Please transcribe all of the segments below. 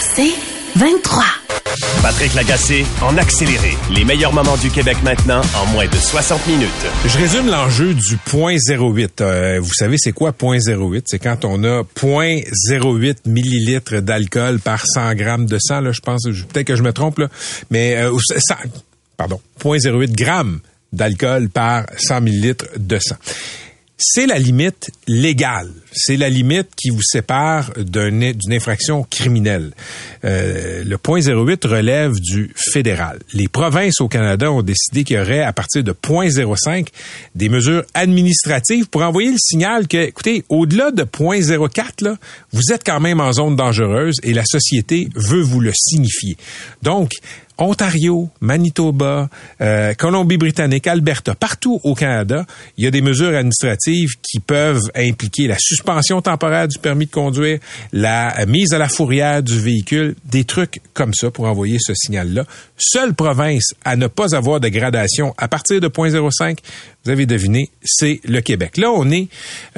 c'est 23. Patrick Lagacé en accéléré. Les meilleurs moments du Québec maintenant en moins de 60 minutes. Je résume l'enjeu du point 08. Euh, vous savez c'est quoi point 08 C'est quand on a 0.08 millilitres d'alcool par 100 grammes de sang. Là, je pense, peut-être que je me trompe là, mais euh, pardon, 0.08 grammes d'alcool par 100 millilitres de sang c'est la limite légale. C'est la limite qui vous sépare d'une infraction criminelle. Euh, le point 08 relève du fédéral. Les provinces au Canada ont décidé qu'il y aurait, à partir de 0.05, des mesures administratives pour envoyer le signal que, écoutez, au-delà de 0.04, là, vous êtes quand même en zone dangereuse et la société veut vous le signifier. Donc, Ontario, Manitoba, euh, Colombie-Britannique, Alberta, partout au Canada, il y a des mesures administratives qui peuvent impliquer la suspension temporaire du permis de conduire, la mise à la fourrière du véhicule, des trucs comme ça pour envoyer ce signal-là. Seule province à ne pas avoir de gradation à partir de 0.05, vous avez deviné, c'est le Québec. Là, on est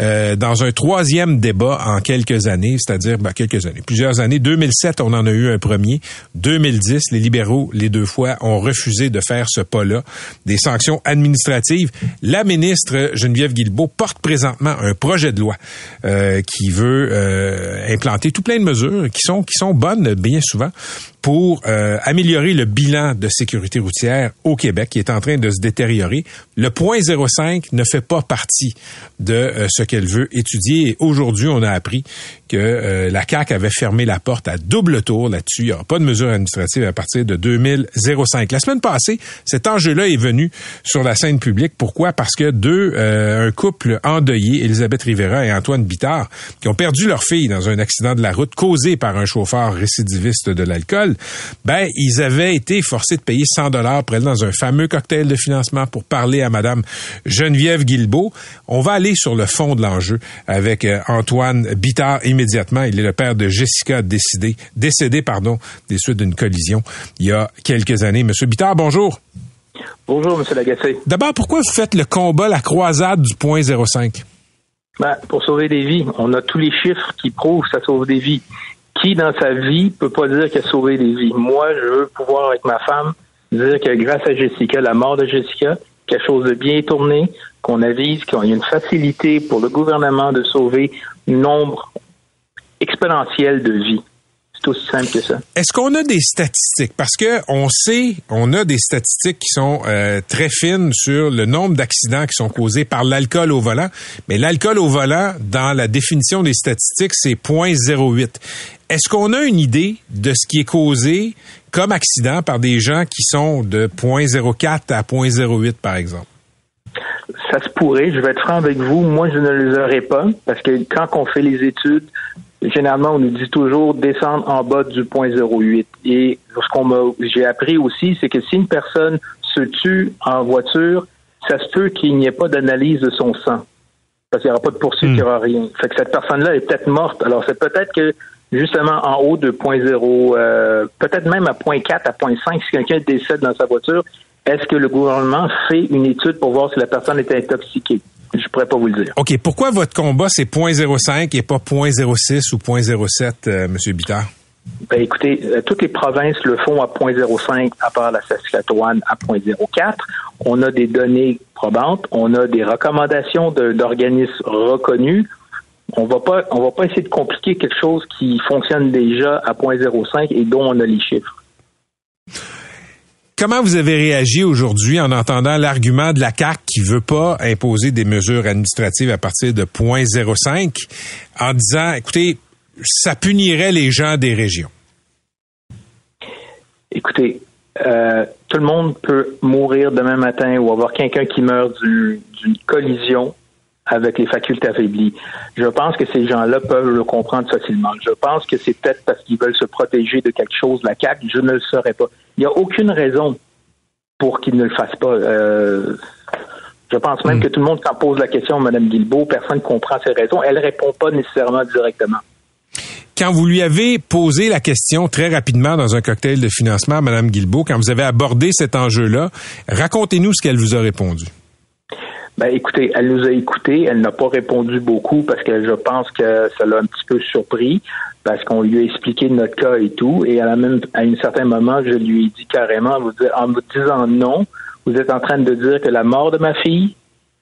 euh, dans un troisième débat en quelques années, c'est-à-dire ben, quelques années, plusieurs années. 2007, on en a eu un premier. 2010, les libéraux, les deux fois, ont refusé de faire ce pas-là, des sanctions administratives. La ministre Geneviève Guilbeault porte présentement un projet de loi euh, qui veut euh, implanter tout plein de mesures qui sont qui sont bonnes bien souvent pour améliorer le bilan de sécurité routière au Québec qui est en train de se détériorer. Le point 05 ne fait pas partie de euh, ce qu'elle veut étudier. Aujourd'hui, on a appris que euh, la CAC avait fermé la porte à double tour là-dessus. Il n'y aura pas de mesures administratives à partir de 2005. La semaine passée, cet enjeu-là est venu sur la scène publique. Pourquoi? Parce que deux, euh, un couple endeuillé, Elisabeth Rivera et Antoine Bittard, qui ont perdu leur fille dans un accident de la route causé par un chauffeur récidiviste de l'alcool, ben, ils avaient été forcés de payer 100 dollars pour elle dans un fameux cocktail de financement pour parler à Madame Geneviève Guilbeault. On va aller sur le fond de l'enjeu avec euh, Antoine Bittard immédiatement. Il est le père de Jessica décédé, décédé pardon, des suites d'une collision il y a quelques années. Monsieur Bittard, bonjour. Bonjour, Monsieur Lagacé. D'abord, pourquoi vous faites le combat, la croisade du point 05? Ben, pour sauver des vies. On a tous les chiffres qui prouvent que ça sauve des vies. Qui, dans sa vie, peut pas dire qu'il a sauvé des vies? Moi, je veux pouvoir, avec ma femme, dire que grâce à Jessica, la mort de Jessica, quelque chose de bien tourné, qu'on avise qu'il y a une facilité pour le gouvernement de sauver un nombre exponentiel de vies. C'est aussi simple que ça. Est-ce qu'on a des statistiques? Parce que on sait, on a des statistiques qui sont euh, très fines sur le nombre d'accidents qui sont causés par l'alcool au volant. Mais l'alcool au volant, dans la définition des statistiques, c'est 0.08. Est-ce qu'on a une idée de ce qui est causé comme accident par des gens qui sont de 0.04 à 0.08, par exemple? Ça se pourrait. Je vais être franc avec vous. Moi, je ne les aurais pas parce que quand on fait les études, généralement, on nous dit toujours descendre en bas du 0.08. Et ce qu'on j'ai appris aussi, c'est que si une personne se tue en voiture, ça se peut qu'il n'y ait pas d'analyse de son sang. Parce qu'il n'y aura pas de poursuite, il n'y aura rien. Fait que cette personne-là est peut-être morte. Alors, c'est peut-être que justement en haut de 0.0, euh, peut-être même à 0.4, à 0.5, si quelqu'un décède dans sa voiture, est-ce que le gouvernement fait une étude pour voir si la personne est intoxiquée? Je pourrais pas vous le dire. OK. Pourquoi votre combat, c'est 0.05 et pas 0.06 ou 0.07, euh, M. Bittard? Ben, écoutez, euh, toutes les provinces le font à 0.05, à part la Saskatchewan à 0.04. On a des données probantes, on a des recommandations d'organismes reconnus on va pas on va pas essayer de compliquer quelque chose qui fonctionne déjà à 0.05 et dont on a les chiffres. Comment vous avez réagi aujourd'hui en entendant l'argument de la CAC qui veut pas imposer des mesures administratives à partir de 0.05 en disant écoutez, ça punirait les gens des régions? Écoutez, euh, tout le monde peut mourir demain matin ou avoir quelqu'un qui meurt d'une collision avec les facultés affaiblies. Je pense que ces gens-là peuvent le comprendre facilement. Je pense que c'est peut-être parce qu'ils veulent se protéger de quelque chose, la CAQ. Je ne le saurais pas. Il n'y a aucune raison pour qu'ils ne le fassent pas. Euh, je pense même hmm. que tout le monde, quand pose la question à Mme Guilbeault, personne ne comprend ses raisons. Elle ne répond pas nécessairement directement. Quand vous lui avez posé la question très rapidement dans un cocktail de financement à Mme Guilbeault, quand vous avez abordé cet enjeu-là, racontez-nous ce qu'elle vous a répondu. Ben, écoutez, elle nous a écoutés. Elle n'a pas répondu beaucoup parce que je pense que ça l'a un petit peu surpris parce qu'on lui a expliqué notre cas et tout. Et à la même, à un certain moment, je lui ai dit carrément, en me disant non, vous êtes en train de dire que la mort de ma fille,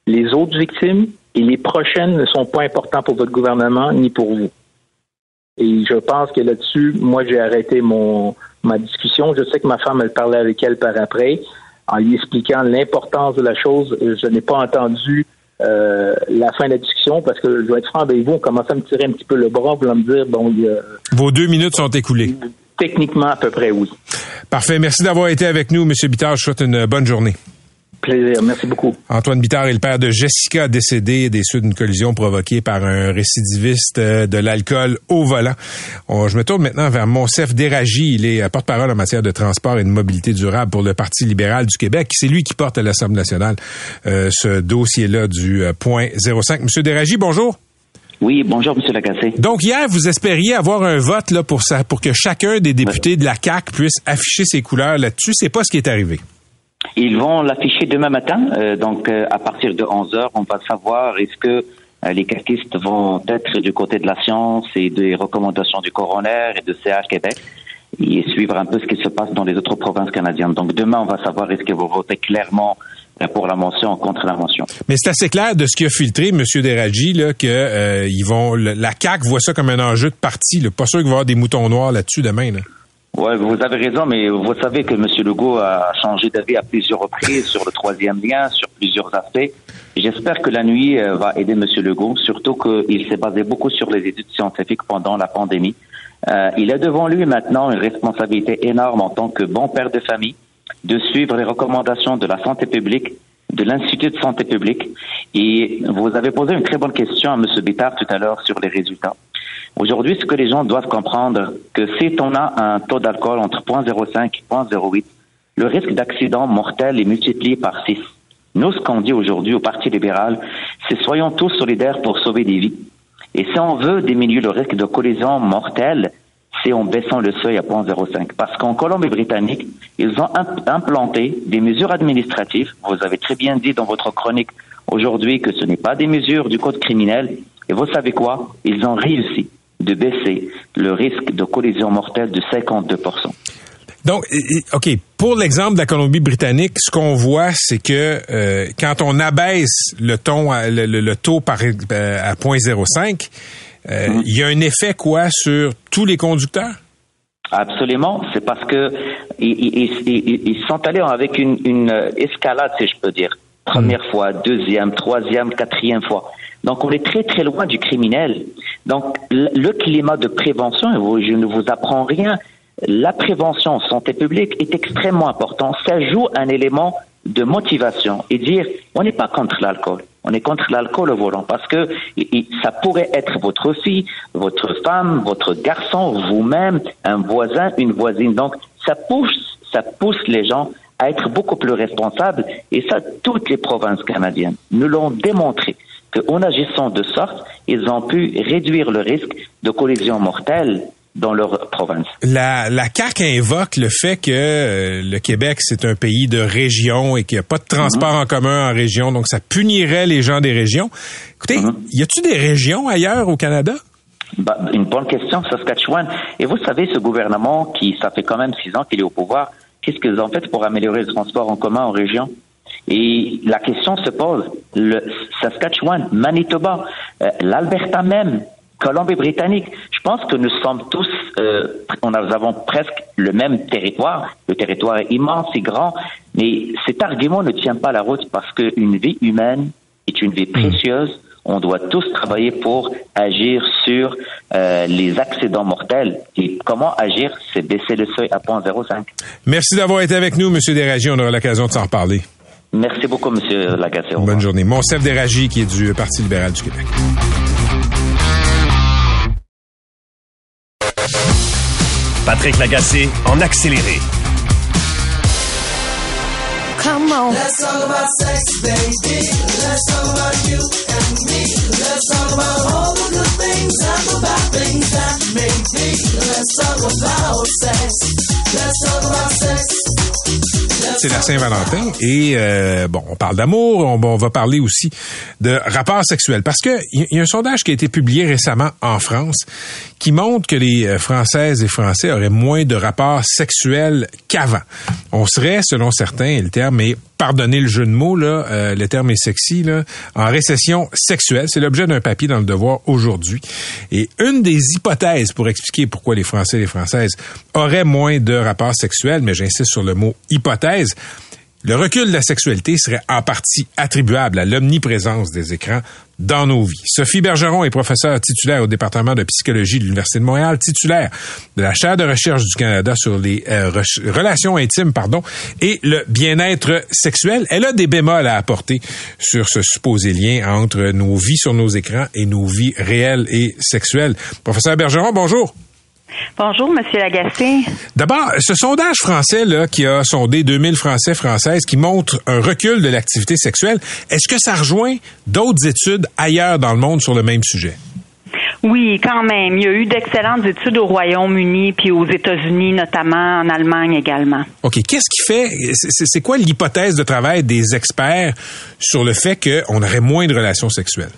les autres victimes et les prochaines ne sont pas importants pour votre gouvernement ni pour vous. Et je pense que là-dessus, moi, j'ai arrêté mon ma discussion. Je sais que ma femme, elle parlait avec elle par après en lui expliquant l'importance de la chose. Je n'ai pas entendu euh, la fin de la discussion parce que je dois être franc avec vous, on commençait à me tirer un petit peu le bras pour me dire bon. Il, Vos deux minutes sont écoulées. Techniquement, à peu près, oui. Parfait. Merci d'avoir été avec nous, M. Bittard. Je souhaite une bonne journée. Plaisir. Merci beaucoup. Antoine Bittard est le père de Jessica, décédée des suites d'une collision provoquée par un récidiviste euh, de l'alcool au volant. je me tourne maintenant vers Monsef Déragi. Il est porte-parole en matière de transport et de mobilité durable pour le Parti libéral du Québec. C'est lui qui porte à l'Assemblée nationale euh, ce dossier-là du euh, point 05. Monsieur Déragi, bonjour. Oui, bonjour, Monsieur Lagacé. Donc hier, vous espériez avoir un vote là pour ça, pour que chacun des députés de la CAC puisse afficher ses couleurs là-dessus. C'est pas ce qui est arrivé. Ils vont l'afficher demain matin. Euh, donc, euh, à partir de 11 heures, on va savoir est-ce que euh, les caquistes vont être du côté de la science et des recommandations du coroner et de CH Québec et suivre un peu ce qui se passe dans les autres provinces canadiennes. Donc, demain, on va savoir est-ce qu'ils vont voter clairement pour la mention contre la mention. Mais c'est assez clair de ce qui a filtré, M. Deradji, là, que ils vont la CAC voit ça comme un enjeu de parti. Pas sûr qu'il va y avoir des moutons noirs là-dessus demain. Là. Ouais, vous avez raison, mais vous savez que M. Legault a changé d'avis à plusieurs reprises sur le troisième lien, sur plusieurs aspects. J'espère que la nuit euh, va aider M. Legault, surtout qu'il s'est basé beaucoup sur les études scientifiques pendant la pandémie. Euh, il a devant lui maintenant une responsabilité énorme en tant que bon père de famille de suivre les recommandations de la santé publique, de l'Institut de santé publique. Et vous avez posé une très bonne question à M. Bittard tout à l'heure sur les résultats. Aujourd'hui, ce que les gens doivent comprendre, que si on a un taux d'alcool entre 0.05 et 0.08, le risque d'accident mortel est multiplié par 6. Nous, ce qu'on dit aujourd'hui au Parti libéral, c'est soyons tous solidaires pour sauver des vies. Et si on veut diminuer le risque de collision mortelle, c'est en baissant le seuil à 0.05. Parce qu'en Colombie-Britannique, ils ont implanté des mesures administratives. Vous avez très bien dit dans votre chronique aujourd'hui que ce n'est pas des mesures du code criminel. Et vous savez quoi? Ils ont réussi de baisser le risque de collision mortelle de 52 donc, OK, pour l'exemple de la Colombie-Britannique, ce qu'on voit, c'est que euh, quand on abaisse le, ton, le, taux par, euh, à 0.05, euh, mhm. il y a un effet quoi sur tous les conducteurs? Absolument, c'est parce que ils, sont allés avec une, une, escalade, si je peux dire. Première fois, deuxième, troisième, quatrième fois. Donc, on est très, très loin du criminel. Donc, le climat de prévention, je ne vous apprends rien, la prévention en santé publique est extrêmement important. Ça joue un élément de motivation et dire on n'est pas contre l'alcool, on est contre l'alcool au volant parce que ça pourrait être votre fille, votre femme, votre garçon, vous-même, un voisin, une voisine. Donc ça pousse, ça pousse les gens à être beaucoup plus responsables et ça toutes les provinces canadiennes nous l'ont démontré qu'en agissant de sorte, ils ont pu réduire le risque de collision mortelle dans leur province. La, la CAQ invoque le fait que euh, le Québec, c'est un pays de région et qu'il n'y a pas de transport mhm. en commun en région, donc ça punirait les gens des régions. Écoutez, mhm. y a-t-il des régions ailleurs au Canada? Bah, une bonne question, Saskatchewan. Et vous savez, ce gouvernement qui, ça fait quand même six ans qu'il est au pouvoir, qu'est-ce qu'ils ont fait pour améliorer le transport en commun en région? Et la question se pose, le Saskatchewan, Manitoba, euh, l'Alberta même, Colombie-Britannique, je pense que nous sommes tous, euh, nous avons presque le même territoire. Le territoire est immense et grand, mais cet argument ne tient pas la route parce qu'une vie humaine est une vie hmm. précieuse. On doit tous travailler pour agir sur euh, les accidents mortels. Et comment agir, c'est baisser le seuil à 0.05. Merci d'avoir été avec nous, M. Desragiers. On aura l'occasion de s'en reparler. Merci beaucoup, M. Lagacé. Bonne journée. Monsef Déragi, qui est du Parti libéral du Québec. Patrick Lagacé en accéléré. Come on. Let's talk about sex, baby. Let's talk about you and me. Let's talk about all the good things and the bad things that make me. Let's talk about sex. Let's talk about sex. c'est la Saint-Valentin et euh, bon, on parle d'amour, on, on va parler aussi de rapports sexuels parce que il y, a un sondage qui a été publié récemment en France qui montre que les euh, Françaises et Français auraient moins de rapports sexuels qu'avant. On serait, selon certains, et le terme est pardonnez le jeu de mots là, euh, le terme est sexy là, en récession sexuelle. C'est l'objet d'un papier dans le Devoir aujourd'hui. Et une des hypothèses pour expliquer pourquoi les Français et les Françaises auraient moins de rapports sexuels, mais j'insiste sur le mot hypothèse, le recul de la sexualité serait en partie attribuable à l'omniprésence des écrans dans nos vies. Sophie Bergeron est professeure titulaire au département de psychologie de l'Université de Montréal, titulaire de la chaire de recherche du Canada sur les euh, relations intimes pardon, et le bien-être sexuel. Elle a des bémols à apporter sur ce supposé lien entre nos vies sur nos écrans et nos vies réelles et sexuelles. Professeur Bergeron, bonjour. Bonjour, Monsieur Lagacé. D'abord, ce sondage français là qui a sondé 2000 Français françaises qui montre un recul de l'activité sexuelle, est-ce que ça rejoint d'autres études ailleurs dans le monde sur le même sujet? Oui, quand même. Il y a eu d'excellentes études au Royaume-Uni puis aux États-Unis, notamment en Allemagne également. OK. Qu'est-ce qui fait, c'est quoi l'hypothèse de travail des experts sur le fait qu'on aurait moins de relations sexuelles?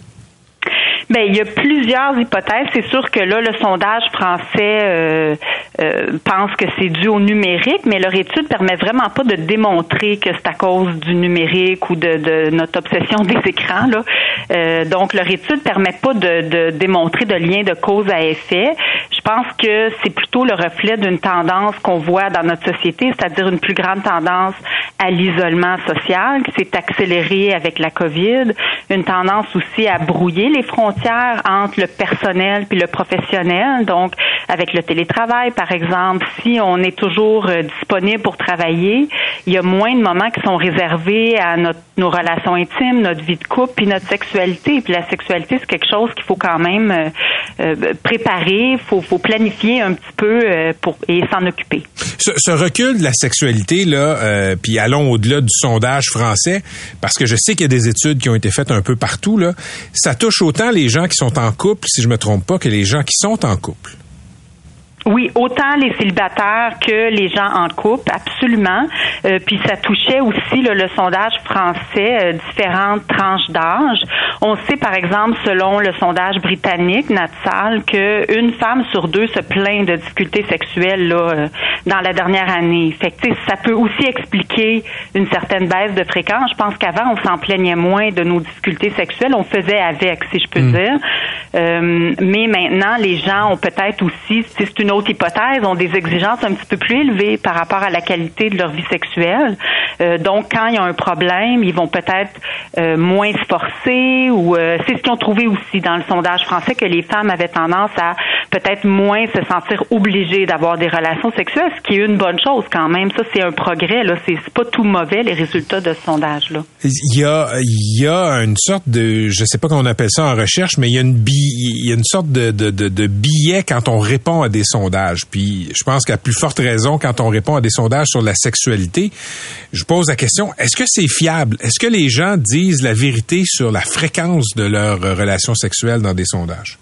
Ben, il y a plusieurs hypothèses. C'est sûr que là, le sondage français euh, euh, pense que c'est dû au numérique, mais leur étude permet vraiment pas de démontrer que c'est à cause du numérique ou de, de notre obsession des écrans. Là. Euh, donc, leur étude permet pas de, de, démontrer de lien de cause à effet. Je pense que c'est plutôt le reflet d'une tendance qu'on voit dans notre société, c'est-à-dire une plus grande tendance à l'isolement social qui s'est accélérée avec la COVID, une tendance aussi à brouiller les frontières entre le personnel puis le professionnel. Donc, avec le télétravail, par exemple, si on est toujours euh, disponible pour travailler, il y a moins de moments qui sont réservés à notre, nos relations intimes, notre vie de couple, puis notre sexualité. Puis la sexualité, c'est quelque chose qu'il faut quand même euh, euh, préparer, faut, faut planifier un petit peu pour et s'en occuper. Ce, recul de la sexualité là, puis allons au-delà du sondage français, parce que je sais qu'il y a des études qui ont été faites un peu partout là, ça touche autant les gens qui sont en couple, si je me trompe pas, que les gens qui sont en couple. Oui, autant les célibataires que les gens en couple, absolument. Euh, puis ça touchait aussi le sondage français euh, différentes tranches d'âge. On sait par exemple, selon le sondage britannique Natsal, que une femme sur deux se plaint de difficultés sexuelles là, euh, dans la dernière année. Fait que, ça peut aussi expliquer une certaine baisse de fréquence. Je pense qu'avant on s'en plaignait moins de nos difficultés sexuelles, on faisait avec, si je peux mm. dire. Mais maintenant, les gens ont peut-être aussi, c'est une autre hypothèse, ont des exigences un petit peu plus élevées par rapport à la qualité de leur vie sexuelle. Euh, donc, quand il y a un problème, ils vont peut-être euh, moins se forcer ou euh, c'est ce qu'ils ont trouvé aussi dans le sondage français que les femmes avaient tendance à peut-être moins se sentir obligées d'avoir des relations sexuelles, ce qui est une bonne chose quand même. Ça, c'est un progrès. Là, c'est pas tout mauvais les résultats de ce sondage-là. Il y a, il y a une sorte de, je sais pas comment on appelle ça en recherche, mais il y a une, il y a une sorte de, billet quand on répond à des sondages puis je pense qu'à plus forte raison, quand on répond à des sondages sur la sexualité, je pose la question, est-ce que c'est fiable? Est-ce que les gens disent la vérité sur la fréquence de leurs relations sexuelles dans des sondages?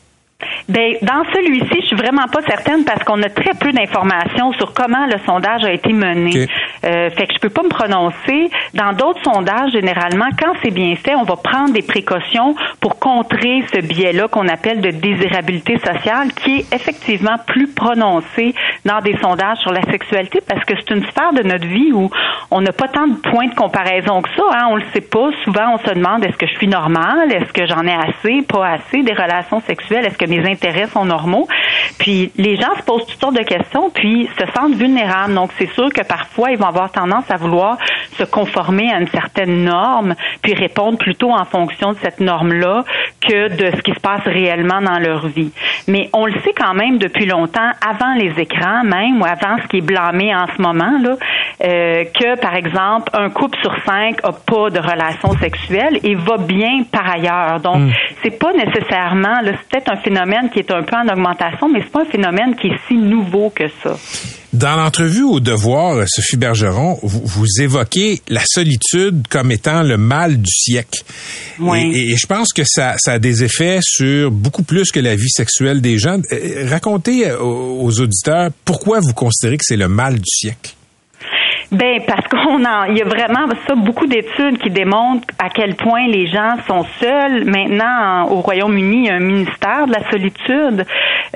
Ben, dans celui-ci, je suis vraiment pas certaine parce qu'on a très peu d'informations sur comment le sondage a été mené. Euh, fait que je peux pas me prononcer. Dans d'autres sondages, généralement, quand c'est bien fait, on va prendre des précautions pour contrer ce biais-là qu'on appelle de désirabilité sociale, qui est effectivement plus prononcé dans des sondages sur la sexualité parce que c'est une sphère de notre vie où on n'a pas tant de points de comparaison que ça. Hein. On le sait pas. Souvent, on se demande est-ce que je suis normale, est-ce que j'en ai assez, pas assez des relations sexuelles, est-ce que mes intérêts sont normaux. Puis les gens se posent toutes sortes de questions, puis se sentent vulnérables. Donc c'est sûr que parfois ils vont avoir tendance à vouloir se conformer à une certaine norme, puis répondre plutôt en fonction de cette norme-là que de ce qui se passe réellement dans leur vie. Mais on le sait quand même depuis longtemps, avant les écrans même, ou avant ce qui est blâmé en ce moment, là, euh, que par exemple un couple sur cinq a pas de relation sexuelle et va bien par ailleurs. Donc mm. c'est pas nécessairement, c'est peut-être un phénomène qui est un peu en augmentation, mais c'est pas un phénomène qui est si nouveau que ça. Dans l'entrevue au Devoir, Sophie Bergeron, vous, évoquez la solitude comme étant le mal du siècle. Et, je pense que ça, ça, a des effets sur beaucoup plus que la vie sexuelle des gens. Euh, racontez aux auditeurs pourquoi vous considérez que c'est le mal du siècle? Ben parce qu'on en, il y a vraiment ça beaucoup d'études qui démontrent à quel point les gens sont seuls. Maintenant, au Royaume-Uni, il y a un ministère de la solitude.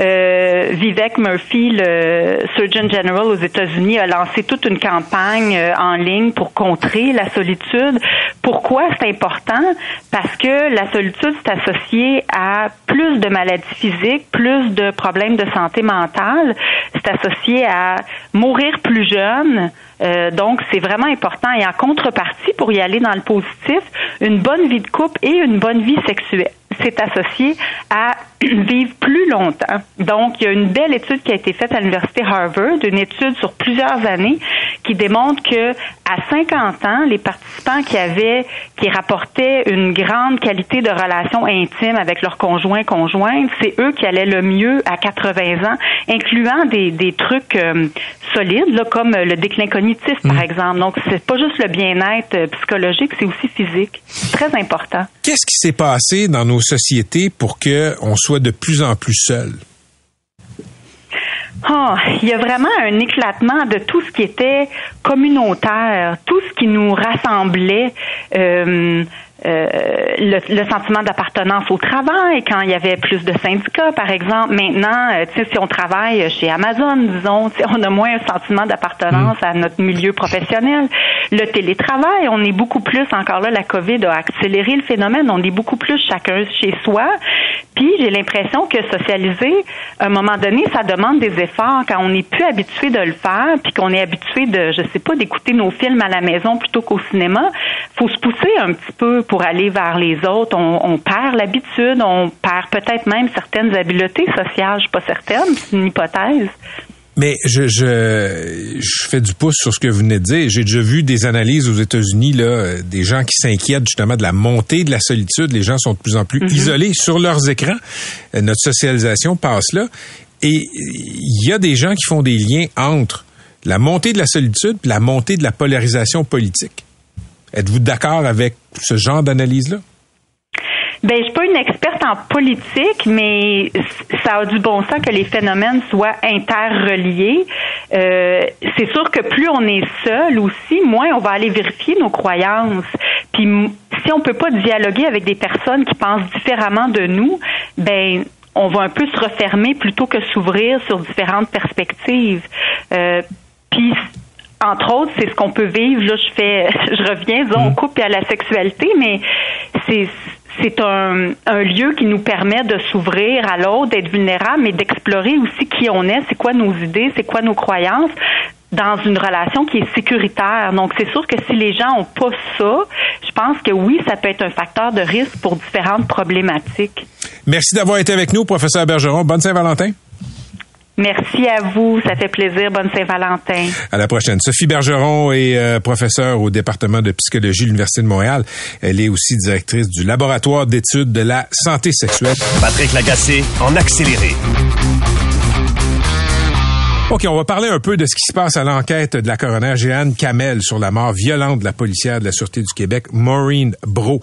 Euh, Vivek Murphy, le Surgeon General aux États-Unis, a lancé toute une campagne euh, en ligne pour contrer la solitude. Pourquoi c'est important? Parce que la solitude c'est associé à plus de maladies physiques, plus de problèmes de santé mentale. C'est associé à mourir plus jeune. Euh, donc, c'est vraiment important. Et en contrepartie, pour y aller dans le positif, une bonne vie de couple et une bonne vie sexuelle c'est associé à vivre plus longtemps. Donc, il y a une belle étude qui a été faite à l'université Harvard, une étude sur plusieurs années, qui démontre que à 50 ans, les participants qui avaient, qui rapportaient une grande qualité de relation intime avec leurs conjoints conjointes, c'est eux qui allaient le mieux à 80 ans, incluant des, des trucs euh, solides, là, comme le déclin cognitif, par mm. exemple. Donc, c'est pas juste le bien-être euh, psychologique, c'est aussi physique. C'est très important. Qu'est-ce qui s'est passé dans nos sociétés pour que on soit de plus en plus seul? Oh, il y a vraiment un éclatement de tout ce qui était communautaire, tout ce qui nous rassemblait. Euh, euh, le, le, sentiment d'appartenance au travail, quand il y avait plus de syndicats, par exemple. Maintenant, euh, si on travaille chez Amazon, disons, on a moins un sentiment d'appartenance mm. à notre milieu professionnel. Le télétravail, on est beaucoup plus, encore là, la COVID a accéléré le phénomène, on est beaucoup plus chacun chez soi. Puis j'ai l'impression que socialiser, à un moment donné, ça demande des efforts quand on n'est plus habitué de le faire, puis qu'on est habitué de, je sais pas, d'écouter nos films à la maison plutôt qu'au cinéma. Faut se pousser un petit peu pour aller vers les autres. On, perd l'habitude, on perd peut-être même certaines habiletés sociales. Je suis pas certaine, c'est une hypothèse. Mais je, je, je fais du pouce sur ce que vous venez de dire. J'ai déjà vu des analyses aux États-Unis, là, des gens qui s'inquiètent justement de la montée de la solitude. Les gens sont de plus en plus mm-hmm. isolés sur leurs écrans. Euh, notre socialisation passe là. Et il y a des gens qui font des liens entre la montée de la solitude et la montée de la polarisation politique. Êtes-vous d'accord avec ce genre d'analyse-là? Ben, je suis pas une experte en politique, mais ça a du bon sens que les phénomènes soient interreliés. Euh, c'est sûr que plus on est seul aussi, moins on va aller vérifier nos croyances. Puis si on peut pas dialoguer avec des personnes qui pensent différemment de nous, ben on va un peu se refermer plutôt que s'ouvrir sur différentes perspectives. Euh, puis entre autres, c'est ce qu'on peut vivre. Là, je fais, je reviens, disons, au mm. couple et à la sexualité, mais c'est c'est un, un, lieu qui nous permet de s'ouvrir à l'autre, d'être vulnérable, mais d'explorer aussi qui on est, c'est quoi nos idées, c'est quoi nos croyances dans une relation qui est sécuritaire. Donc, c'est sûr que si les gens ont pas ça, je pense que oui, ça peut être un facteur de risque pour différentes problématiques. Merci d'avoir été avec nous, professeur Bergeron. Bonne Saint-Valentin. Merci à vous. Ça fait plaisir. Bonne Saint-Valentin. À la prochaine. Sophie Bergeron est euh, professeure au département de psychologie de l'Université de Montréal. Elle est aussi directrice du laboratoire d'études de la santé sexuelle. Patrick Lagacé en accéléré. OK, on va parler un peu de ce qui se passe à l'enquête de la coroner Jeanne Kamel sur la mort violente de la policière de la Sûreté du Québec, Maureen Bro.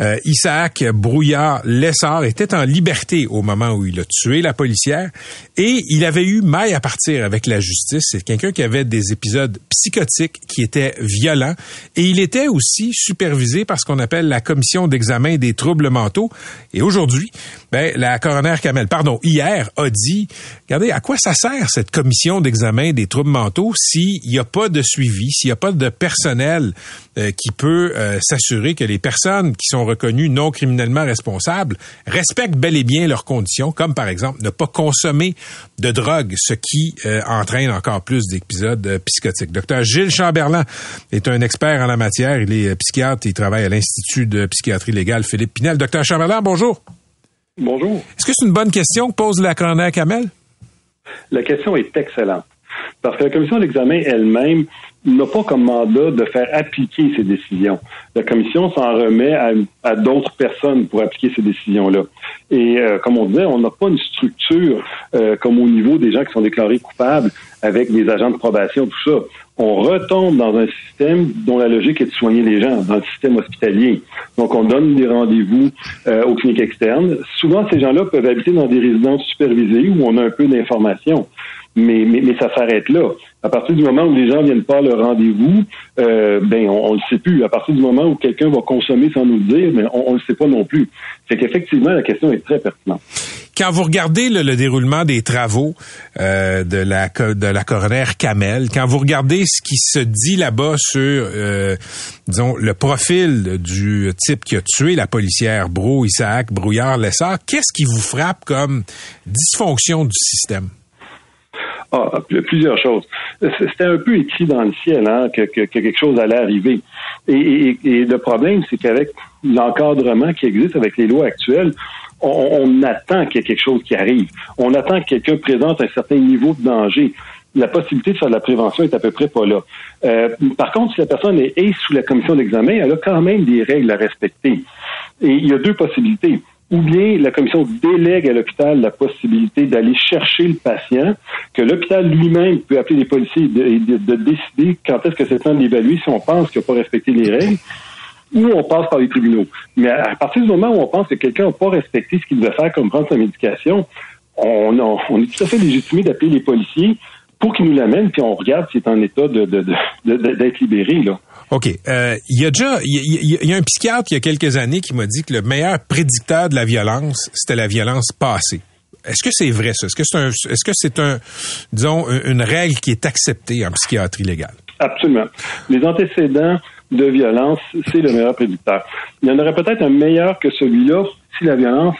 Euh, Isaac Brouillard-Lessard était en liberté au moment où il a tué la policière et il avait eu maille à partir avec la justice. C'est quelqu'un qui avait des épisodes psychotiques qui étaient violents et il était aussi supervisé par ce qu'on appelle la commission d'examen des troubles mentaux. Et aujourd'hui, ben, la coroner Kamel, pardon, hier, a dit, regardez, à quoi ça sert cette commission d'examen des troubles mentaux s'il n'y a pas de suivi, s'il n'y a pas de personnel euh, qui peut euh, s'assurer que les personnes qui sont reconnus non criminellement responsables respectent bel et bien leurs conditions, comme par exemple ne pas consommer de drogue, ce qui euh, entraîne encore plus d'épisodes euh, psychotiques. Docteur Gilles Chamberlain est un expert en la matière. Il est euh, psychiatre. Il travaille à l'Institut de psychiatrie légale Philippe Pinel. Docteur Chamberlain, bonjour. Bonjour. Est-ce que c'est une bonne question que pose la coroner Kamel? La question est excellente. Parce que la commission d'examen elle-même n'a pas comme mandat de faire appliquer ces décisions. La commission s'en remet à, d'autres personnes pour appliquer ces décisions-là. Et euh, comme on disait, on n'a pas une structure euh, comme au niveau des gens qui sont déclarés coupables avec des agents de probation, tout ça. On retombe dans un système dont la logique est de soigner les gens, dans le système hospitalier. Donc, on donne des rendez-vous euh, aux cliniques externes. Souvent, ces gens-là peuvent habiter dans des résidences supervisées où on a un peu d'informations. Mais, mais, mais ça s'arrête là. À partir du moment où les gens viennent pas à leur rendez-vous, euh, ben on, ne le sait plus. À partir du moment où quelqu'un va consommer sans nous le dire, mais on, ne le sait pas non plus. C'est qu'effectivement la question est très pertinente. Quand vous regardez le, déroulement des travaux euh, de la de la coroner Kamel, quand vous regardez ce qui se dit là-bas sur, euh, disons, le profil du type qui a tué la policière Bro Isaac Brouillard-Lessard, qu'est-ce qui vous frappe comme dysfonction du système? Ah, plusieurs choses. C'était un peu écrit dans le ciel hein, que, quelque chose allait arriver. Et, le problème, c'est qu'avec l'encadrement qui existe avec les lois actuelles, on, attend qu'il y ait quelque chose qui arrive. On attend que quelqu'un présente un certain niveau de danger. La possibilité de faire de la prévention est à peu près pas là. Euh, par contre, si la personne est, est sous la commission d'examen, elle a quand même des règles à respecter. Et il y a deux possibilités ou bien la commission délègue à l'hôpital la possibilité d'aller chercher le patient, que l'hôpital lui-même peut appeler les policiers et de, décider quand est-ce que c'est temps d'évaluer si on pense qu'il n'a pas respecté les règles, ou on passe par les tribunaux. Mais à partir du moment où on pense que quelqu'un n'a pas respecté ce qu'il devait faire comme prendre sa médication, on, on, est tout à fait légitimé d'appeler les policiers pour qu'ils nous l'amènent, puis on regarde s'il est en état d'être de, de, libéré. Là. OK. Euh, il y a déjà, il y, a un psychiatre il y a quelques années qui m'a dit que le meilleur prédicteur de la violence, c'était la violence passée. Est-ce que c'est vrai ça? Est-ce que c'est un, est-ce que c'est un, disons, une règle qui est acceptée en psychiatrie légale? Absolument. Les antécédents de violence, c'est le meilleur prédicteur. Il y en aurait peut-être un meilleur que celui-là si la violence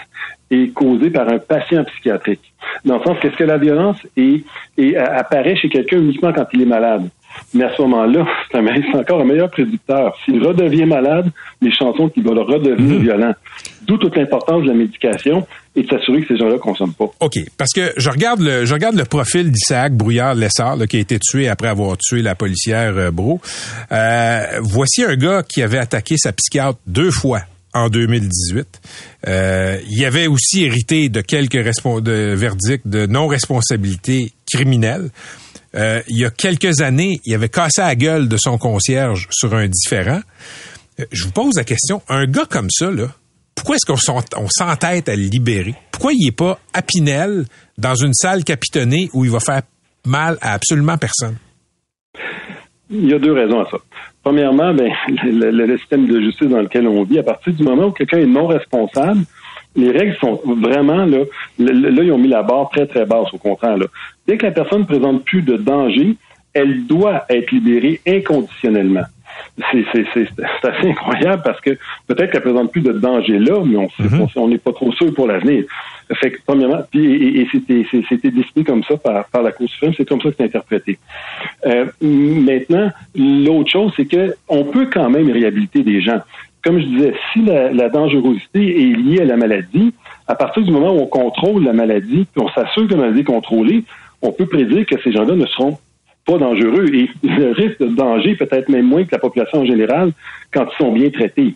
est causée par un patient psychiatrique. Dans le sens qu'est-ce que la violence est, et apparaît chez quelqu'un uniquement quand il est malade? Mais à ce moment-là, c'est encore un meilleur prédicteur. S'il redevient malade, les chansons qui vont le redevenir mmh. violent. D'où toute l'importance de la médication et de s'assurer que ces gens-là consomment pas. OK. Parce que je regarde le, je regarde le profil d'Isaac Brouillard-Lessard, qui a été tué après avoir tué la policière euh, Bro. Euh, voici un gars qui avait attaqué sa psychiatre deux fois en 2018. Euh, il avait aussi hérité de quelques de verdicts de non-responsabilité criminelle. Euh, il y a quelques années, il avait cassé la gueule de son concierge sur un différent. Euh, je vous pose la question, un gars comme ça, là, pourquoi est-ce qu'on s'entête à le libérer? Pourquoi il n'est pas à Pinel dans une salle capitonnée où il va faire mal à absolument personne? Il y a deux raisons à ça. Premièrement, ben, le, le, système de justice dans lequel on vit, à partir du moment où quelqu'un est non responsable, les règles sont vraiment là, là, ils ont mis la barre très, très basse, au contraire. Là. Dès que la personne ne présente plus de danger, elle doit être libérée inconditionnellement. C'est assez incroyable parce que peut-être qu'elle présente plus de danger là, mais on n'est pas trop sûr pour l'avenir. Fait que, premièrement, puis, et, c'était décidé comme ça par, par la Cour suprême, c'est comme ça que c'est interprété. Euh, maintenant, l'autre chose, c'est que on peut quand même réhabiliter des gens comme je disais, si la, dangerosité est liée à la maladie, à partir du moment où on contrôle la maladie, on s'assure que la maladie est contrôlée, on peut prédire que ces gens-là ne seront pas dangereux et le risque de danger peut être même moins que la population en général quand ils sont bien traités.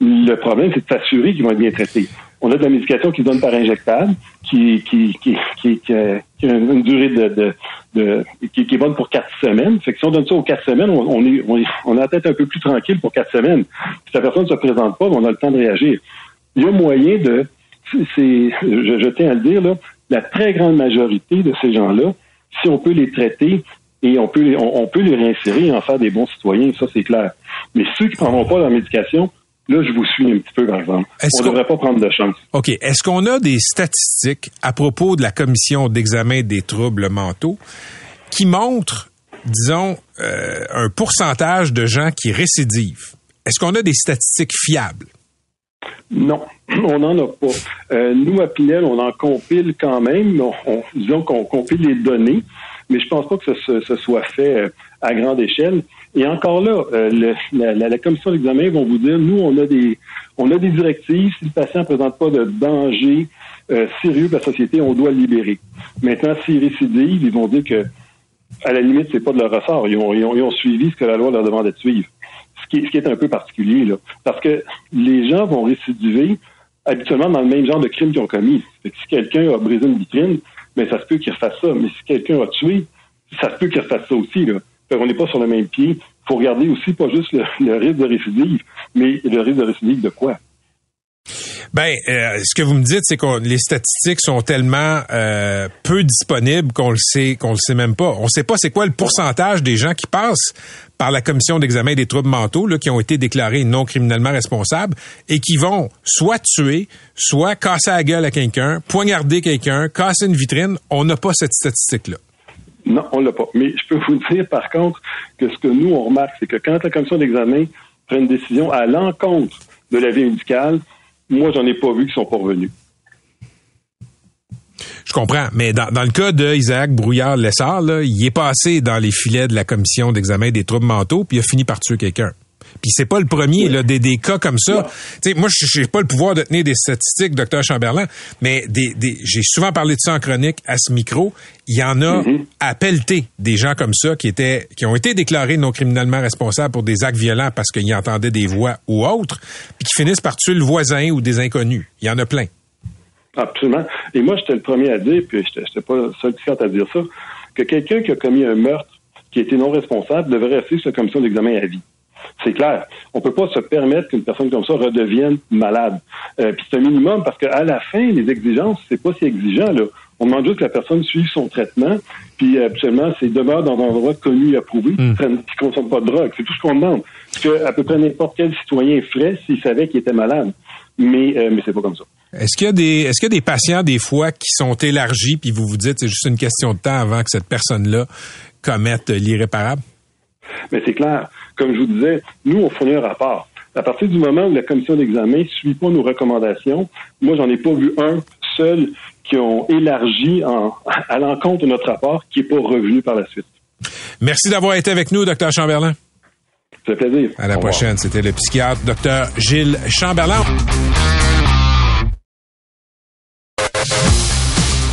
Le problème, c'est de s'assurer qu'ils vont être bien traités. On a de la médication qui donne par injectable, qui, qui, qui, qui, qui a une durée de, de, qui, est bonne pour quatre semaines. Fait que si on donne ça aux quatre semaines, on, est, on, est, on a la tête un peu plus tranquille pour quatre semaines. Si la personne ne se présente pas, on a le temps de réagir. Il y a moyen de, c'est, je, tiens à le dire, là, la très grande majorité de ces gens-là, si on peut les traiter et on peut, les, on, peut les réinsérer et en faire des bons citoyens, ça c'est clair. Mais ceux qui ne prendront pas leur médication, Là, je vous suis un petit peu, par exemple. On ne devrait pas prendre de chance. OK. Est-ce qu'on a des statistiques à propos de la commission d'examen des troubles mentaux qui montrent, disons, euh, un pourcentage de gens qui récidivent? Est-ce qu'on a des statistiques fiables? Non, on n'en a pas. Euh, nous, à Pinel, on en compile quand même. disons qu'on compile les données, mais je pense pas que ce, soit fait euh, à grande échelle. Et encore là, euh, la, commission d'examen vont vous dire, nous, on a des on a des directives. Si le patient ne présente pas de danger sérieux pour la société, on doit le libérer. Maintenant, s'il récidive, ils vont dire que à la limite, c'est pas de leur ressort. Ils ont, ils ont, suivi ce que la loi leur demandait de suivre ce qui, est un peu particulier, là. Parce que les gens vont récidiver habituellement dans le même genre de crime qu'ils ont commis. si quelqu'un a brisé une vitrine, mais ben, ça se peut qu'il refasse ça. Mais si quelqu'un a tué, ça se peut qu'il refasse ça aussi, là. On n'est pas sur le même pied. Il faut regarder aussi pas juste le, risque de récidive, mais le risque de récidive de quoi? Ben, euh, ce que vous me dites, c'est que les statistiques sont tellement euh, peu disponibles qu'on le sait, qu'on le sait même pas. On sait pas c'est quoi le pourcentage des gens qui passent par la commission d'examen des troubles mentaux, là, qui ont été déclarés non criminellement responsables et qui vont soit tuer, soit casser la gueule à quelqu'un, poignarder quelqu'un, casser une vitrine. On n'a pas cette statistique-là. Non, on l'a pas. Mais je peux vous dire, par contre, que ce que nous, on remarque, c'est que quand la commission d'examen prend une décision à l'encontre de l'avis médical, moi, j'en ai pas vu qui sont pas revenus. Je comprends, mais dans, le cas de Isaac Brouillard-Lessard, il est passé dans les filets de la commission d'examen des troubles mentaux, puis il a fini par tuer quelqu'un. Puis c'est pas le premier là, des, des cas comme ça. Tu sais, moi, je n'ai pas le pouvoir de tenir des statistiques, docteur Chamberlain, mais des, des, j'ai souvent parlé de ça en chronique à ce micro. Il y en a à pelleter des gens comme ça qui étaient, qui ont été déclarés non criminellement responsables pour des actes violents parce qu'ils entendaient des voix ou autres, puis qui finissent par tuer le voisin ou des inconnus. Il y en a plein. Absolument. Et moi, j'étais le premier à dire, puis je n'étais pas le seul à dire ça, que quelqu'un qui a commis un meurtre qui était non responsable devrait rester sur la commission d'examen à vie. C'est clair. On peut pas se permettre qu'une personne comme ça redevienne malade. Euh, puis c'est un minimum parce qu'à la fin, les exigences, c'est pas si exigeant là. On demande juste que la personne suive son traitement, puis euh, habituellement, c'est demeure dans un endroit connu et approuvé, Hmm. qui ne consomme pas de drogue. C'est tout ce qu'on demande. Ce que à peu près n'importe quel citoyen ferait s'il savait qu'il était malade. Mais euh, mais c'est pas comme ça. Est-ce qu'il y a des est-ce qu'il y a des patients des fois qui sont élargis puis vous vous dites c'est juste une question de temps avant que cette personne-là commette l'irréparable? Mais c'est clair. Comme je vous disais, nous, on fournit un rapport. À partir du moment où la commission d'examen ne suit pas nos recommandations, moi, j'en ai pas vu un seul qui ont élargi en, à l'encontre de notre rapport qui n'est pas revenu par la suite. Merci d'avoir été avec nous, docteur Chamberlain. Ça fait plaisir. À la Au prochaine. C'était le psychiatre, docteur Gilles Chamberlain.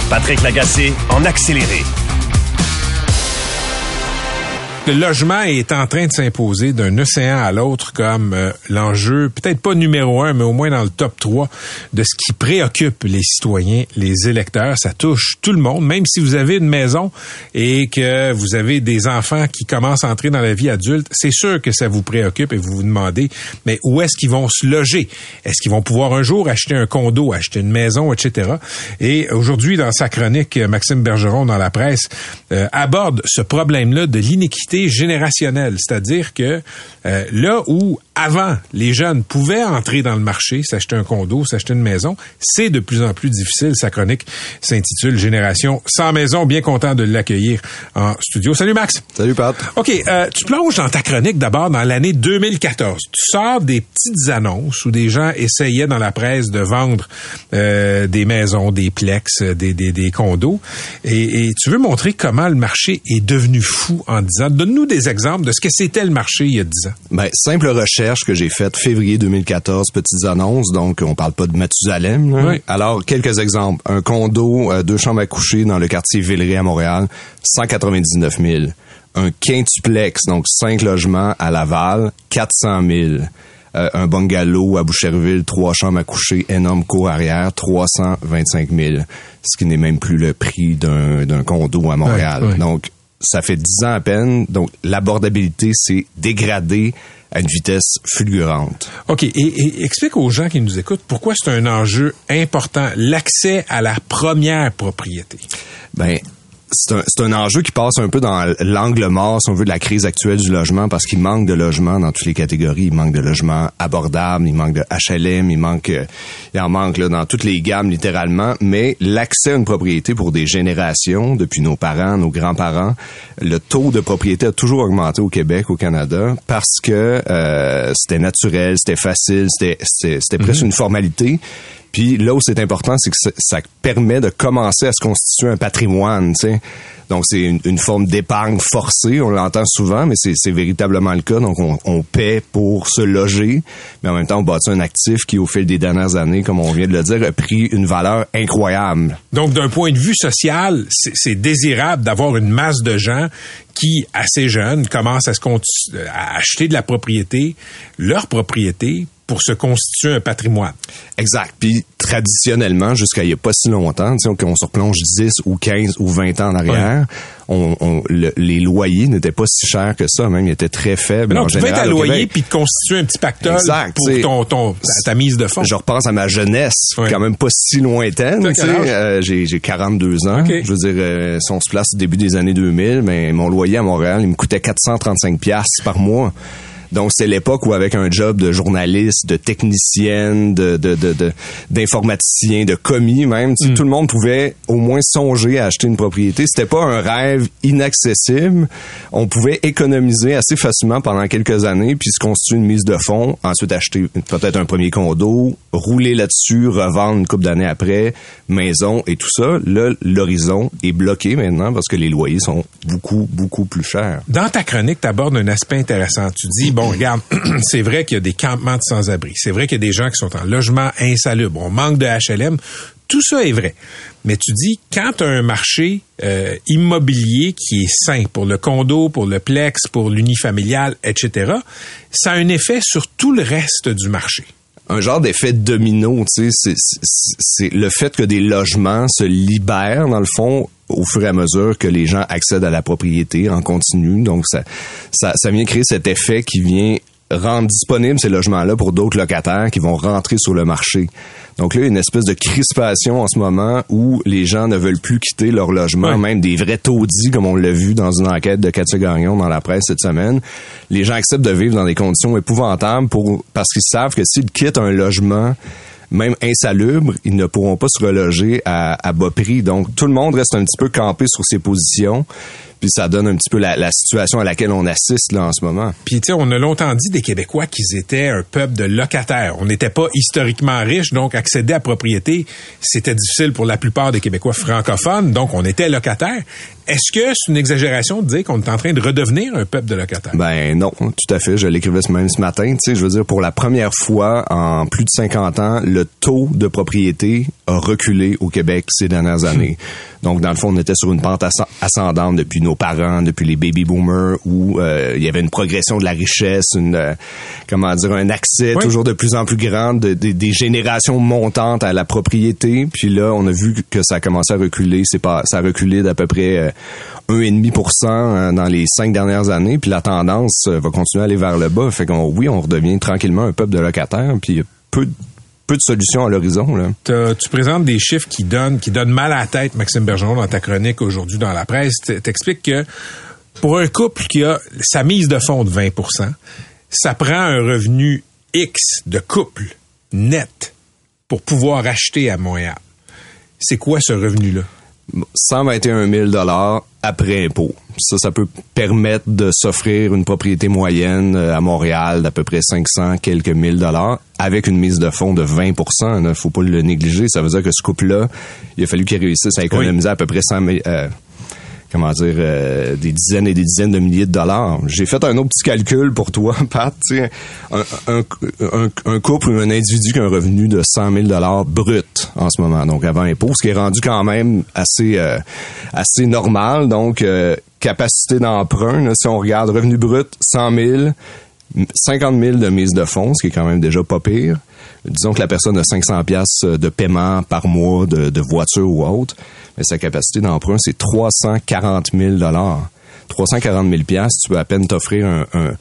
Patrick Lagacé en accéléré. Le logement est en train de s'imposer d'un océan à l'autre comme euh, l'enjeu, peut-être pas numéro un, mais au moins dans le top 3 de ce qui préoccupe les citoyens, les électeurs. Ça touche tout le monde, même si vous avez une maison et que vous avez des enfants qui commencent à entrer dans la vie adulte, c'est sûr que ça vous préoccupe et vous vous demandez, mais où est-ce qu'ils vont se loger? Est-ce qu'ils vont pouvoir un jour acheter un condo, acheter une maison, etc. Et aujourd'hui, dans sa chronique, Maxime Bergeron dans la presse euh, aborde ce problème-là de l'inéquité générationnelle, c'est-à-dire que euh, là où avant les jeunes pouvaient entrer dans le marché, s'acheter un condo, s'acheter une maison, c'est de plus en plus difficile. Sa chronique s'intitule Génération sans maison. Bien content de l'accueillir en studio. Salut Max. Salut Pat. OK, euh, tu plonges dans ta chronique d'abord dans l'année 2014. Tu sors des petites annonces où des gens essayaient dans la presse de vendre euh, des maisons, des plex, des, des, des condos. Et, et tu veux montrer comment le marché est devenu fou en 10 ans. Donne-nous des exemples de ce que c'était le marché il y a 10 ans. Ben, simple recherche que j'ai faite février 2014, petites annonces, donc on parle pas de Mathusalem. là. Oui. Alors, quelques exemples. Un condo, euh, deux chambres à coucher dans le quartier Villeray à Montréal, 199 000. Un quintuplex, donc cinq logements à Laval, 400 000. Euh, un bungalow à Boucherville, trois chambres à coucher, énorme cour arrière, 325 000. Ce qui n'est même plus le prix d'un condo à Montréal. Donc, ça fait 10 ans à peine. Donc, l'abordabilité s'est dégradée à une vitesse fulgurante. OK, et, et explique aux gens qui nous écoutent pourquoi c'est un enjeu important, l'accès à la première propriété. Ben, c'est un, c'est un enjeu qui passe un peu dans l'angle mort, si on veut, de la crise actuelle du logement, parce qu'il manque de logements dans toutes les catégories. Il manque de logements abordables, il manque de HLM, il manque, euh, il en manque là, dans toutes les gammes littéralement. Mais l'accès à une propriété pour des générations, depuis nos parents, nos grands-parents, le taux de propriété a toujours augmenté au Québec, au Canada, parce que euh, c'était naturel, c'était facile, c'était c'était c'était presque une formalité. Puis là où c'est important, c'est que ça, permet de commencer à se constituer un patrimoine, tu sais. Donc c'est une, une forme d'épargne forcée, on l'entend souvent, mais c'est véritablement le cas. Donc on, on paie pour se loger, mais en même temps on bâtit un actif qui, au fil des dernières années, comme on vient de le dire, a pris une valeur incroyable. Donc, d'un point de vue social, c'est désirable d'avoir une masse de gens qui, assez jeunes, commencent à, se à acheter de la propriété, leur propriété, pour se constituer un patrimoine. Exact. Puis traditionnellement, jusqu'à il n'y a pas si longtemps, tu sais, qu'on se replonge 10 ou 15 ou 20 ans en arrière, on, on- le- les loyers n'étaient pas si chers que ça, même ils étaient très faibles. Non, en tu peux être à loyer Québec. puis te constituer un petit pactole Exact, pour ton, ton, ta, mise de fonds. Je repense à ma jeunesse, Ouais. quand même pas si lointaine. Euh, j'ai, j'ai 42 ans. Je veux dire, euh, si on se place au début des années 2000, mais mon loyer à Montréal, il me coûtait 435 piastres par mois. Donc c'est l'époque où avec un job de journaliste, de technicienne, de, de, de, de- d'informaticien, de commis même, Mm. tout le monde pouvait au moins songer à acheter une propriété. C'était pas un rêve inaccessible. On pouvait économiser assez facilement pendant quelques années, puis se constituer une mise de fonds, ensuite acheter peut-être un premier condo, rouler là-dessus, revendre une couple d'années après, maison et tout ça. Là, l'horizon est bloqué maintenant parce que les loyers sont beaucoup, beaucoup plus chers. Dans ta chronique, tu abordes un aspect intéressant. Tu dis, bon, regarde, c'est vrai qu'il y a des campements de sans-abri. C'est vrai qu'il y a des gens qui sont en logement insalubre. On manque de HLM. Tout ça est vrai. Mais tu dis, quand tu as un marché euh, immobilier qui est sain pour le condo, pour le plex, pour l'unifamilial, etc., ça a un effet sur tout le reste du marché. un genre d'effet domino, tu sais, c'est le fait que des logements se libèrent dans le fond au fur et à mesure que les gens accèdent à la propriété en continu. Donc ça ça, ça vient créer cet effet qui vient rendre disponibles ces logements-là pour d'autres locataires qui vont rentrer sur le marché. Donc là, il y a une espèce de crispation en ce moment où les gens ne veulent plus quitter leur logement, même des vrais taudis, comme on l'a vu dans une enquête de Cathy Gagnon dans la presse cette semaine. Les gens acceptent de vivre dans des conditions épouvantables pour parce qu'ils savent que s'ils quittent un logement même insalubre, ils ne pourront pas se reloger à, à bas prix. Donc, tout le monde reste un petit peu campé sur ses positions. Puis ça donne un petit peu la, la situation à laquelle on assiste là en ce moment. Puis, tu sais, on a longtemps dit des Québécois qu'ils étaient un peuple de locataires. On n'était pas historiquement riches, donc accéder à propriété, c'était difficile pour la plupart des Québécois francophones, donc on était locataires. Est-ce que c'est une exagération de dire qu'on est en train de redevenir un peuple de locataires? Ben non, tout à fait. Je l'écrivais même ce matin. Tu sais, je veux dire, pour la première fois en plus de 50 ans, le taux de propriété a reculé au Québec ces dernières années. Donc, dans le fond, on était sur une pente asc- ascendante depuis nos parents, depuis les baby boomers, où euh, il y avait une progression de la richesse, une euh, comment dire, un accès Oui. toujours de plus en plus grand de- de- des générations montantes à la propriété. Puis là, on a vu que ça a commencé à reculer. C'est pas, ça a reculé d'à peu près euh, 1,5% euh, dans les cinq dernières années. Puis la tendance euh, va continuer à aller vers le bas. Fait qu'on, oui, on redevient tranquillement un peuple de locataires. Puis il y a peu, peu de solutions à l'horizon. Tu présentes des chiffres qui donnent, qui donnent mal à la tête, Maxime Bergeron, dans ta chronique aujourd'hui dans la presse. T'expliques que pour un couple qui a sa mise de fonds de 20% ça prend un revenu X de couple net pour pouvoir acheter à Montréal. C'est quoi ce revenu-là? 121 000 dollars après impôt. Ça, ça peut permettre de s'offrir une propriété moyenne euh, à Montréal d'à peu près 500 quelques mille dollars avec une mise de fonds de 20% Il faut pas le négliger. Ça veut dire que ce couple-là, il a fallu qu'il réussisse à économiser à peu près 100 000, euh, comment dire, euh, des dizaines et des dizaines de milliers de dollars. J'ai fait un autre petit calcul pour toi, Pat. Un, un, un, un couple ou un individu qui a un revenu de 100 000 dollars brut en ce moment, donc avant impôt, ce qui est rendu quand même assez euh, assez normal. Donc, euh, capacité d'emprunt, si on regarde revenu brut, 100 000, 50 000 de mise de fonds, ce qui est quand même déjà pas pire. Disons que la personne a 500 pièces de paiement par mois de, de voiture ou autre, mais sa capacité d'emprunt, c'est 340 000 340 000 pièces, tu peux à peine t'offrir un, un,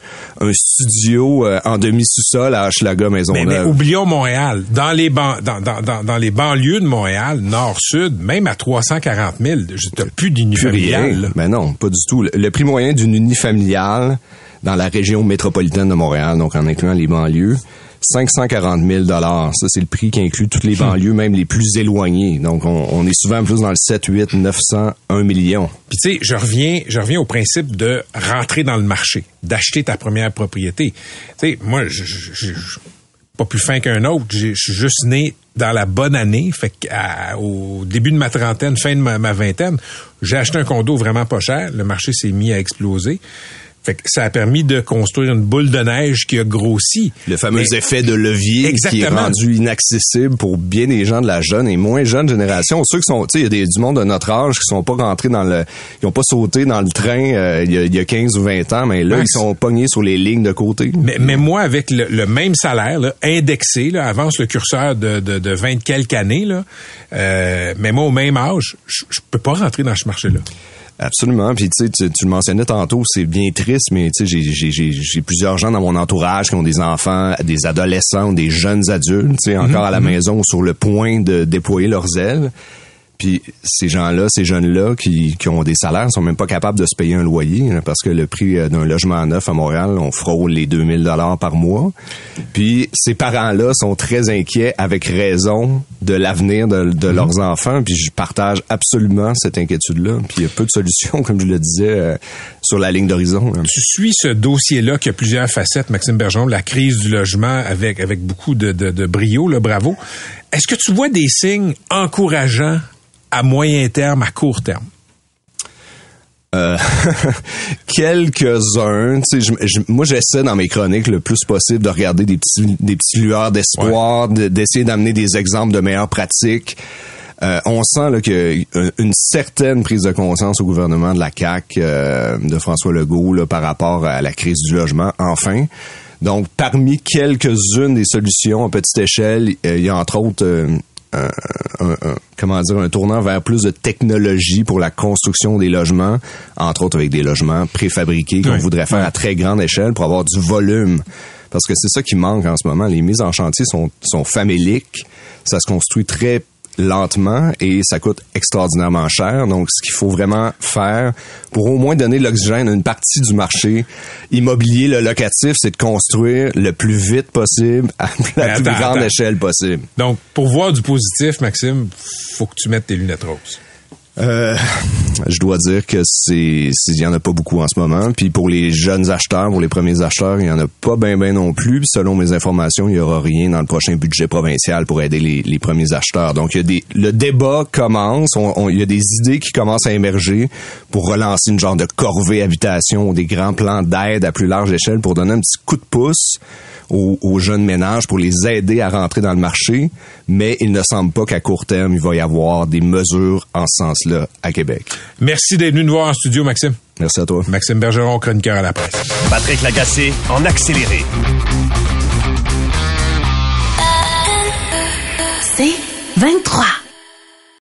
un studio euh, en demi-sous-sol à Hochelaga Mais, mais Maisonneuve. oublions Montréal. Dans les, ban- dans, dans, dans, dans les banlieues de Montréal, nord-sud, même à 340 000, t'as plus d'unifamilial. Mais non, pas du tout. Le, le prix moyen d'une unifamiliale dans la région métropolitaine de Montréal, donc en incluant les banlieues, 540 000 Ça, c'est le prix qui inclut toutes les banlieues, même les plus éloignées. Donc, on, on est souvent plus dans le 7, 8, 900, 1 million. Puis tu sais, je reviens, je reviens au principe de rentrer dans le marché, d'acheter ta première propriété. Tu sais, moi, je, je, je- je- pas plus fin qu'un autre. Je suis juste né dans la bonne année, fait au début de ma trentaine, fin de ma, ma vingtaine, j'ai acheté un condo vraiment pas cher. Le marché s'est mis à exploser. Fait que ça a permis de construire une boule de neige qui a grossi. Le fameux Mais- effet de levier qui est rendu inaccessible pour bien des gens de la jeune et moins jeune génération. Ceux qui sont, tu sais, il y a des, du monde de notre âge qui sont pas rentrés dans le, ils ont pas sauté dans le train euh, il, y a, il y a 15 ou 20 ans, mais là, ils sont pognés sur les lignes de côté. Mais, mais moi, avec le, le même salaire, là, indexé, là, avance le curseur de, de, de 20 quelques années, là, euh, mais moi, au même âge, je je peux pas rentrer dans ce marché-là. Absolument. Puis tu sais, tu, tu le mentionnais tantôt, c'est bien triste, mais tu sais, j'ai- j'ai- j'ai j'ai plusieurs gens dans mon entourage qui ont des enfants, des adolescents, des jeunes adultes, tu sais, encore à la maison sur le point de déployer leurs ailes. Puis ces gens-là, ces jeunes-là qui, qui ont des salaires, sont même pas capables de se payer un loyer parce que le prix euh, d'un logement neuf à Montréal, on frôle les 2000 dollars par mois. Puis ces parents-là sont très inquiets avec raison de l'avenir de, de leurs enfants. Puis je partage absolument cette inquiétude-là. Puis il y a peu de solutions, comme je le disais, euh, sur la ligne d'horizon. Tu suis ce dossier-là qui a plusieurs facettes, Maxime Bergeron, la crise du logement avec, avec beaucoup de, de, de brio, là, bravo. Est-ce que tu vois des signes encourageants à moyen terme, à court terme? Euh, quelques-uns. Tu sais, je- je- moi, j'essaie dans mes chroniques le plus possible de regarder des petits, des petits lueurs d'espoir, de- d'essayer d'amener des exemples de meilleures pratiques. Euh, on sent là, a une certaine prise de conscience au gouvernement de la CAC euh, de François Legault là, par rapport à la crise du logement. Enfin. Donc, parmi quelques-unes des solutions à petite échelle, euh, il y a entre autres un, un- un- comment dire un tournant vers plus de technologie pour la construction des logements, entre autres avec des logements préfabriqués qu'on Oui. voudrait faire à très grande échelle pour avoir du volume. Parce que c'est ça qui manque en ce moment. Les mises en chantier sont, sont faméliques. Ça se construit très lentement et ça coûte extraordinairement cher. Donc, ce qu'il faut vraiment faire pour au moins donner de l'oxygène à une partie du marché immobilier, le locatif, c'est de construire le plus vite possible à la plus grande attends. échelle possible. Donc, pour voir du positif, Maxime, faut que tu mettes tes lunettes roses. Euh, je dois dire que c'est, y en a pas beaucoup en ce moment. Puis pour les jeunes acheteurs, pour les premiers acheteurs, il y en a pas bien ben non plus. Selon mes informations, il y aura rien dans le prochain budget provincial pour aider les, premiers acheteurs. Donc y des, le débat commence. On- on- il y a des idées qui commencent à émerger pour relancer une genre de corvée habitation ou des grands plans d'aide à plus large échelle pour donner un petit coup de pouce aux, aux jeunes ménages pour les aider à rentrer dans le marché, mais il ne semble pas qu'à court terme, il va y avoir des mesures en ce sens-là à Québec. Merci d'être venu nous voir en studio, Maxime. Merci à toi. Maxime Bergeron, chroniqueur à la presse. Patrick Lagacé en accéléré. C'est 23.